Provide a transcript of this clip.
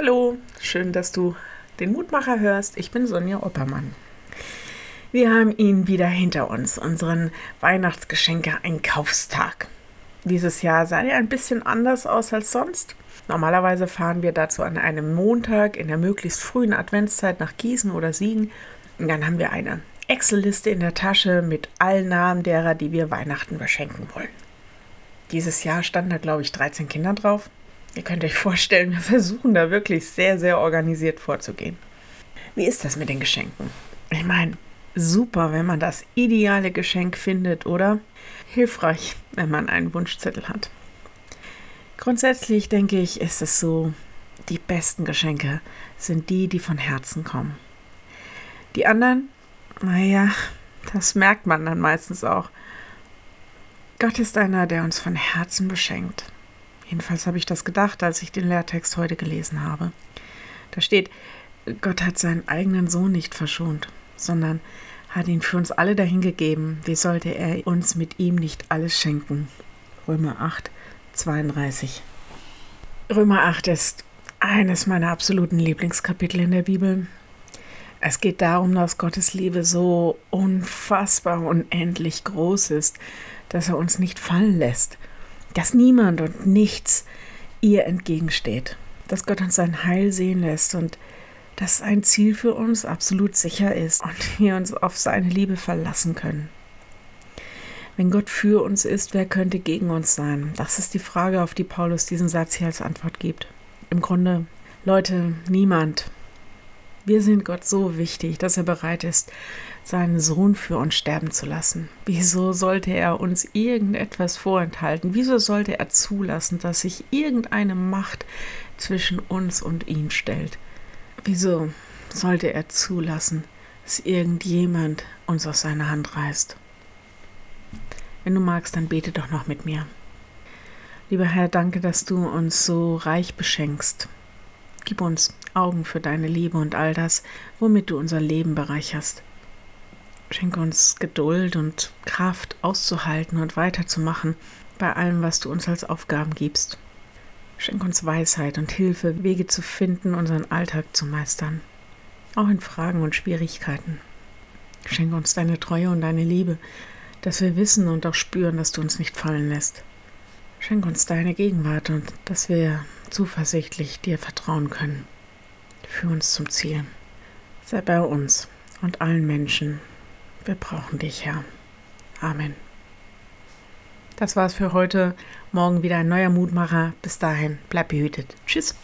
Hallo, schön, dass du den Mutmacher hörst. Ich bin Sonja Oppermann. Wir haben ihn wieder hinter uns, unseren Weihnachtsgeschenke-Einkaufstag. Dieses Jahr sah er ein bisschen anders aus als sonst. Normalerweise fahren wir dazu an einem Montag in der möglichst frühen Adventszeit nach Gießen oder Siegen. Und dann haben wir eine Excel-Liste in der Tasche mit allen Namen derer, die wir Weihnachten beschenken wollen. Dieses Jahr standen da, glaube ich, 13 Kinder drauf. Ihr könnt euch vorstellen, wir versuchen da wirklich sehr, sehr organisiert vorzugehen. Wie ist das mit den Geschenken? Ich meine, super, wenn man das ideale Geschenk findet, oder? Hilfreich, wenn man einen Wunschzettel hat. Grundsätzlich denke ich, ist es so, die besten Geschenke sind die, die von Herzen kommen. Die anderen, naja, das merkt man dann meistens auch. Gott ist einer, der uns von Herzen beschenkt. Jedenfalls habe ich das gedacht, als ich den Lehrtext heute gelesen habe. Da steht, Gott hat seinen eigenen Sohn nicht verschont, sondern hat ihn für uns alle dahingegeben. Wie sollte er uns mit ihm nicht alles schenken? Römer 8, 32. Römer 8 ist eines meiner absoluten Lieblingskapitel in der Bibel. Es geht darum, dass Gottes Liebe so unfassbar unendlich groß ist, dass er uns nicht fallen lässt dass niemand und nichts ihr entgegensteht, dass Gott uns sein Heil sehen lässt und dass ein Ziel für uns absolut sicher ist und wir uns auf seine Liebe verlassen können. Wenn Gott für uns ist, wer könnte gegen uns sein? Das ist die Frage, auf die Paulus diesen Satz hier als Antwort gibt. Im Grunde, Leute, niemand. Wir sind Gott so wichtig, dass er bereit ist, seinen Sohn für uns sterben zu lassen? Wieso sollte er uns irgendetwas vorenthalten? Wieso sollte er zulassen, dass sich irgendeine Macht zwischen uns und ihm stellt? Wieso sollte er zulassen, dass irgendjemand uns aus seiner Hand reißt? Wenn du magst, dann bete doch noch mit mir. Lieber Herr, danke, dass du uns so reich beschenkst. Gib uns Augen für deine Liebe und all das, womit du unser Leben bereicherst. Schenke uns Geduld und Kraft auszuhalten und weiterzumachen bei allem, was du uns als Aufgaben gibst. Schenk uns Weisheit und Hilfe, Wege zu finden, unseren Alltag zu meistern, auch in Fragen und Schwierigkeiten. Schenke uns deine Treue und deine Liebe, dass wir wissen und auch spüren, dass du uns nicht fallen lässt. Schenk uns deine Gegenwart und dass wir zuversichtlich dir vertrauen können. Führ uns zum Ziel. Sei bei uns und allen Menschen, wir brauchen dich, Herr. Amen. Das war's für heute. Morgen wieder ein neuer Mutmacher. Bis dahin, bleib behütet. Tschüss.